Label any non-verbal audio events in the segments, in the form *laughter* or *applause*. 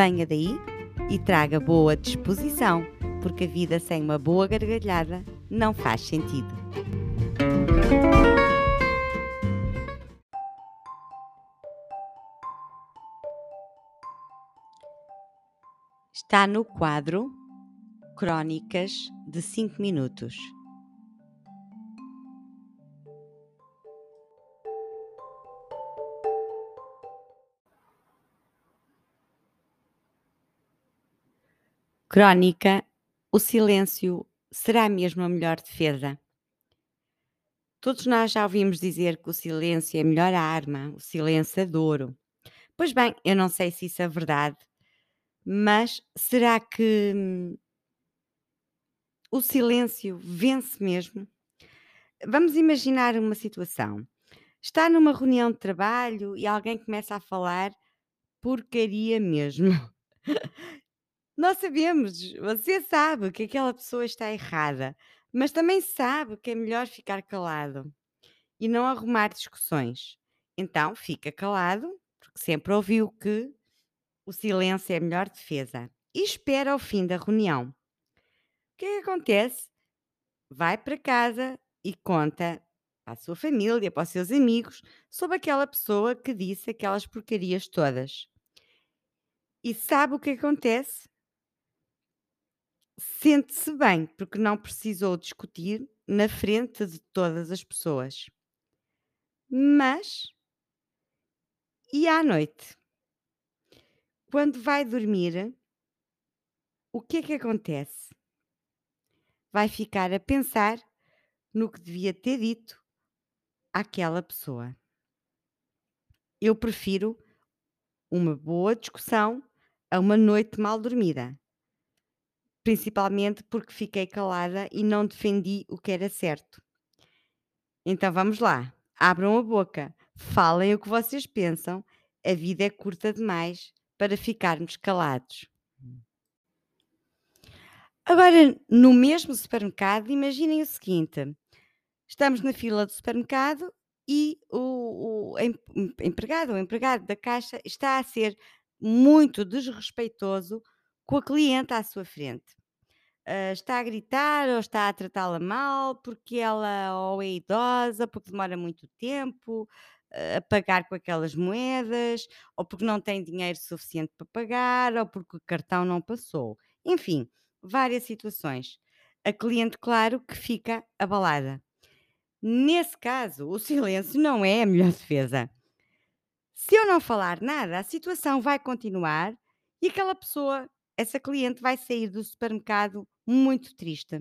Venha daí e traga boa disposição, porque a vida sem uma boa gargalhada não faz sentido. Está no quadro Crônicas de 5 minutos. Crónica: O silêncio será mesmo a melhor defesa. Todos nós já ouvimos dizer que o silêncio é a melhor arma, o silêncio é douro. Pois bem, eu não sei se isso é verdade, mas será que hum, o silêncio vence mesmo? Vamos imaginar uma situação. Está numa reunião de trabalho e alguém começa a falar porcaria mesmo. *laughs* Nós sabemos, você sabe que aquela pessoa está errada, mas também sabe que é melhor ficar calado e não arrumar discussões. Então fica calado, porque sempre ouviu que o silêncio é a melhor defesa e espera ao fim da reunião. O que é que acontece? Vai para casa e conta a sua família, para os seus amigos, sobre aquela pessoa que disse aquelas porcarias todas. E sabe o que acontece? Sente-se bem, porque não precisou discutir na frente de todas as pessoas. Mas, e à noite? Quando vai dormir, o que é que acontece? Vai ficar a pensar no que devia ter dito àquela pessoa. Eu prefiro uma boa discussão a uma noite mal dormida principalmente porque fiquei calada e não defendi o que era certo. Então vamos lá, abram a boca, falem o que vocês pensam, a vida é curta demais para ficarmos calados. Agora, no mesmo supermercado, imaginem o seguinte: estamos na fila do supermercado e o, o empregado, o empregado da caixa está a ser muito desrespeitoso com a cliente à sua frente. Uh, está a gritar ou está a tratá-la mal porque ela ou é idosa, porque demora muito tempo uh, a pagar com aquelas moedas, ou porque não tem dinheiro suficiente para pagar, ou porque o cartão não passou. Enfim, várias situações. A cliente, claro, que fica abalada. Nesse caso, o *laughs* silêncio não é a melhor defesa. Se eu não falar nada, a situação vai continuar e aquela pessoa essa cliente vai sair do supermercado muito triste.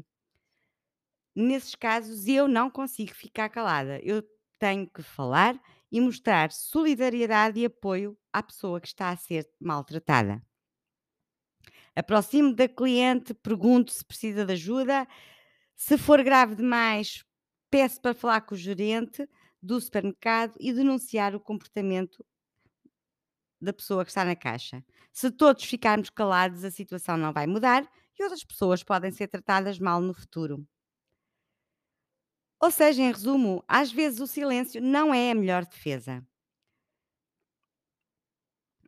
Nesses casos, eu não consigo ficar calada. Eu tenho que falar e mostrar solidariedade e apoio à pessoa que está a ser maltratada. Aproximo da cliente, pergunto se precisa de ajuda. Se for grave demais, peço para falar com o gerente do supermercado e denunciar o comportamento da pessoa que está na caixa. Se todos ficarmos calados, a situação não vai mudar e outras pessoas podem ser tratadas mal no futuro. Ou seja, em resumo, às vezes o silêncio não é a melhor defesa.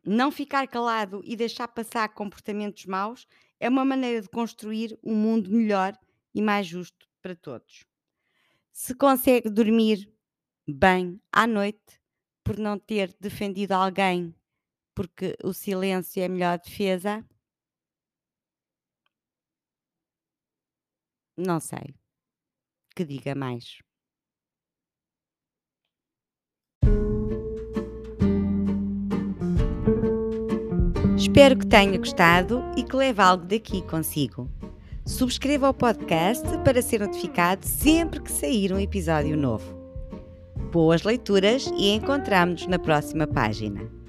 Não ficar calado e deixar passar comportamentos maus é uma maneira de construir um mundo melhor e mais justo para todos. Se consegue dormir bem à noite por não ter defendido alguém porque o silêncio é a melhor defesa? Não sei. Que diga mais. Espero que tenha gostado e que leve algo daqui consigo. Subscreva o podcast para ser notificado sempre que sair um episódio novo. Boas leituras e encontramos-nos na próxima página.